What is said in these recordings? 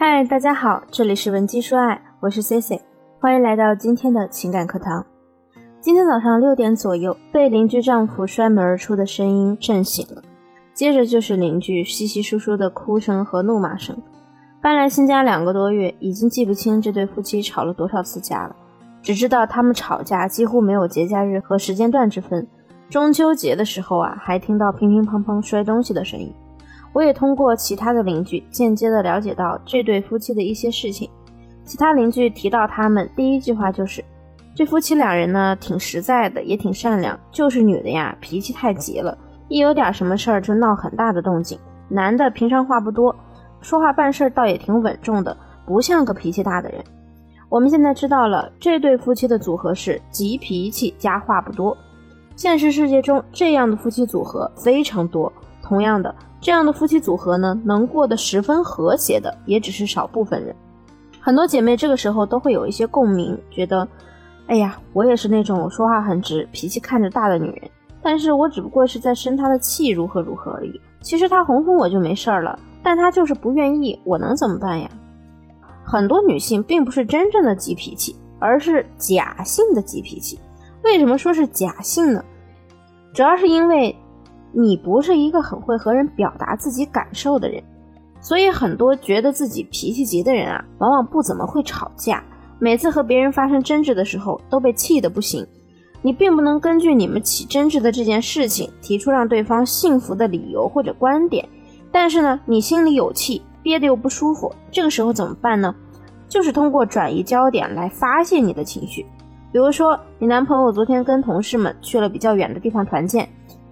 嗨，大家好，这里是文姬说爱，我是 Cici，欢迎来到今天的情感课堂。今天早上六点左右，被邻居丈夫摔门而出的声音震醒了，接着就是邻居稀稀疏疏的哭声和怒骂声。搬来新家两个多月，已经记不清这对夫妻吵了多少次架了，只知道他们吵架几乎没有节假日和时间段之分。中秋节的时候啊，还听到乒乒乓乓摔东西的声音。我也通过其他的邻居间接的了解到这对夫妻的一些事情。其他邻居提到他们，第一句话就是：这夫妻两人呢，挺实在的，也挺善良，就是女的呀，脾气太急了，一有点什么事儿就闹很大的动静。男的平常话不多，说话办事儿倒也挺稳重的，不像个脾气大的人。我们现在知道了，这对夫妻的组合是急脾气加话不多。现实世界中，这样的夫妻组合非常多。同样的。这样的夫妻组合呢，能过得十分和谐的，也只是少部分人。很多姐妹这个时候都会有一些共鸣，觉得，哎呀，我也是那种说话很直、脾气看着大的女人，但是我只不过是在生她的气，如何如何而已。其实她哄哄我就没事儿了，但她就是不愿意，我能怎么办呀？很多女性并不是真正的急脾气，而是假性的急脾气。为什么说是假性呢？主要是因为。你不是一个很会和人表达自己感受的人，所以很多觉得自己脾气急的人啊，往往不怎么会吵架。每次和别人发生争执的时候，都被气得不行。你并不能根据你们起争执的这件事情，提出让对方信服的理由或者观点。但是呢，你心里有气，憋得又不舒服，这个时候怎么办呢？就是通过转移焦点来发泄你的情绪。比如说，你男朋友昨天跟同事们去了比较远的地方团建。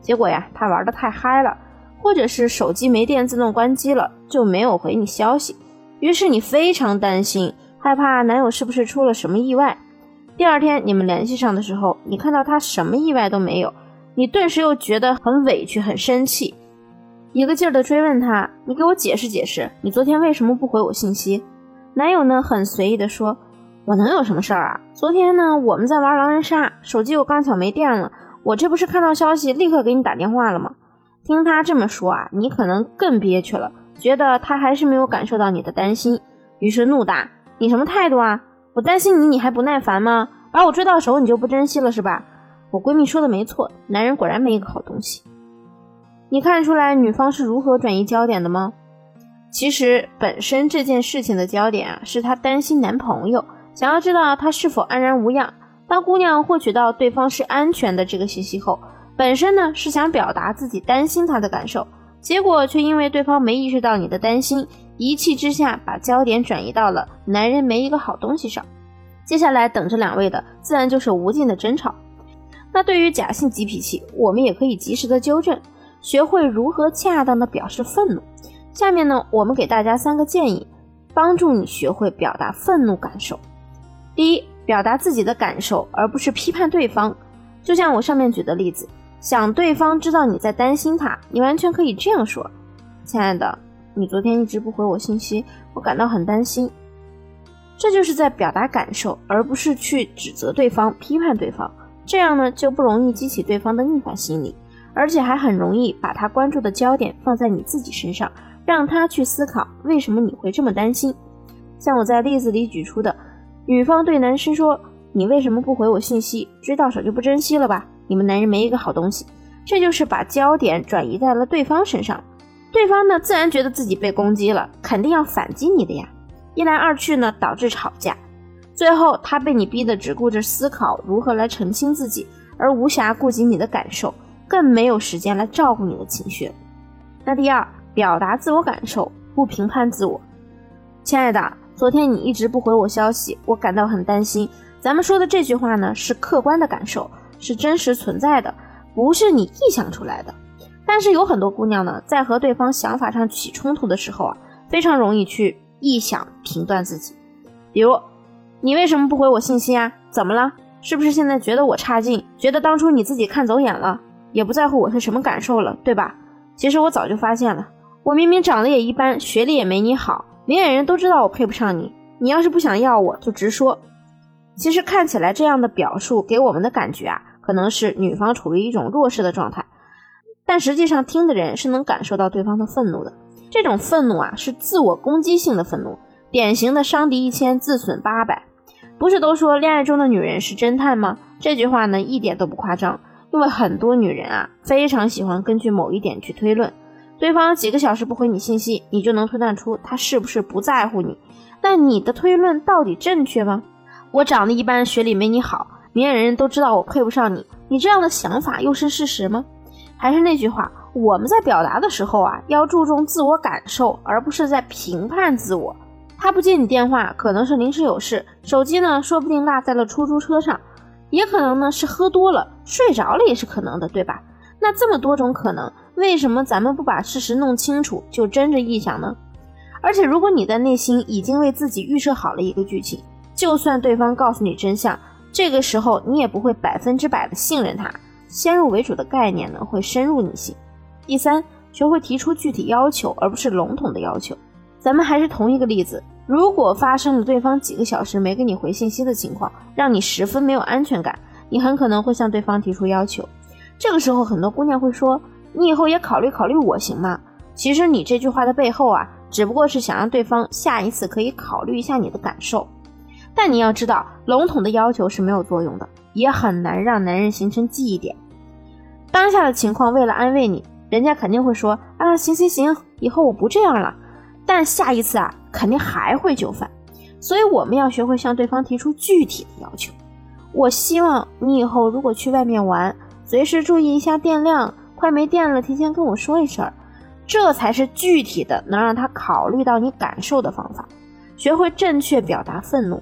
结果呀，他玩的太嗨了，或者是手机没电自动关机了，就没有回你消息。于是你非常担心，害怕男友是不是出了什么意外。第二天你们联系上的时候，你看到他什么意外都没有，你顿时又觉得很委屈、很生气，一个劲儿的追问他：“你给我解释解释，你昨天为什么不回我信息？”男友呢，很随意的说：“我能有什么事儿啊？昨天呢，我们在玩狼人杀，手机又刚巧没电了。”我这不是看到消息立刻给你打电话了吗？听他这么说啊，你可能更憋屈了，觉得他还是没有感受到你的担心，于是怒答：“你什么态度啊？我担心你，你还不耐烦吗？把我追到手，你就不珍惜了是吧？”我闺蜜说的没错，男人果然没一个好东西。你看出来女方是如何转移焦点的吗？其实本身这件事情的焦点啊，是她担心男朋友，想要知道他是否安然无恙。当姑娘获取到对方是安全的这个信息后，本身呢是想表达自己担心他的感受，结果却因为对方没意识到你的担心，一气之下把焦点转移到了男人没一个好东西上。接下来等着两位的自然就是无尽的争吵。那对于假性急脾气，我们也可以及时的纠正，学会如何恰当的表示愤怒。下面呢，我们给大家三个建议，帮助你学会表达愤怒感受。第一。表达自己的感受，而不是批判对方。就像我上面举的例子，想对方知道你在担心他，你完全可以这样说：“亲爱的，你昨天一直不回我信息，我感到很担心。”这就是在表达感受，而不是去指责对方、批判对方。这样呢，就不容易激起对方的逆反心理，而且还很容易把他关注的焦点放在你自己身上，让他去思考为什么你会这么担心。像我在例子里举出的。女方对男生说：“你为什么不回我信息？追到手就不珍惜了吧？你们男人没一个好东西。”这就是把焦点转移在了对方身上，对方呢自然觉得自己被攻击了，肯定要反击你的呀。一来二去呢，导致吵架，最后他被你逼得只顾着思考如何来澄清自己，而无暇顾及你的感受，更没有时间来照顾你的情绪。那第二，表达自我感受，不评判自我，亲爱的。昨天你一直不回我消息，我感到很担心。咱们说的这句话呢，是客观的感受，是真实存在的，不是你臆想出来的。但是有很多姑娘呢，在和对方想法上起冲突的时候啊，非常容易去臆想评断自己。比如，你为什么不回我信息啊？怎么了？是不是现在觉得我差劲？觉得当初你自己看走眼了，也不在乎我是什么感受了，对吧？其实我早就发现了，我明明长得也一般，学历也没你好。明眼人都知道我配不上你，你要是不想要我就直说。其实看起来这样的表述给我们的感觉啊，可能是女方处于一种弱势的状态，但实际上听的人是能感受到对方的愤怒的。这种愤怒啊是自我攻击性的愤怒，典型的伤敌一千，自损八百。不是都说恋爱中的女人是侦探吗？这句话呢一点都不夸张，因为很多女人啊非常喜欢根据某一点去推论。对方几个小时不回你信息，你就能推断出他是不是不在乎你。那你的推论到底正确吗？我长得一般，学历没你好，明眼人都知道我配不上你。你这样的想法又是事实吗？还是那句话，我们在表达的时候啊，要注重自我感受，而不是在评判自我。他不接你电话，可能是临时有事，手机呢，说不定落在了出租车上，也可能呢是喝多了睡着了，也是可能的，对吧？那这么多种可能，为什么咱们不把事实弄清楚就争着臆想呢？而且，如果你的内心已经为自己预设好了一个剧情，就算对方告诉你真相，这个时候你也不会百分之百的信任他。先入为主的概念呢，会深入你心。第三，学会提出具体要求，而不是笼统的要求。咱们还是同一个例子，如果发生了对方几个小时没给你回信息的情况，让你十分没有安全感，你很可能会向对方提出要求。这个时候，很多姑娘会说：“你以后也考虑考虑我行吗？”其实你这句话的背后啊，只不过是想让对方下一次可以考虑一下你的感受。但你要知道，笼统的要求是没有作用的，也很难让男人形成记忆点。当下的情况，为了安慰你，人家肯定会说：“啊，行行行，以后我不这样了。”但下一次啊，肯定还会就范。所以我们要学会向对方提出具体的要求。我希望你以后如果去外面玩，随时注意一下电量，快没电了，提前跟我说一声，这才是具体的能让他考虑到你感受的方法。学会正确表达愤怒，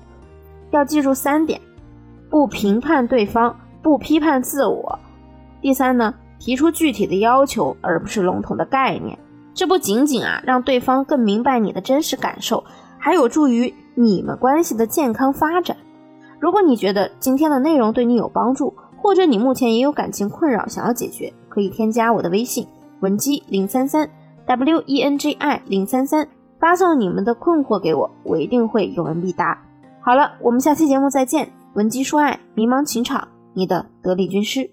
要记住三点：不评判对方，不批判自我。第三呢，提出具体的要求，而不是笼统的概念。这不仅仅啊让对方更明白你的真实感受，还有助于你们关系的健康发展。如果你觉得今天的内容对你有帮助，或者你目前也有感情困扰想要解决，可以添加我的微信文姬零三三 w e n g i 零三三，发送你们的困惑给我，我一定会有问必答。好了，我们下期节目再见。文姬说爱，迷茫情场，你的得力军师。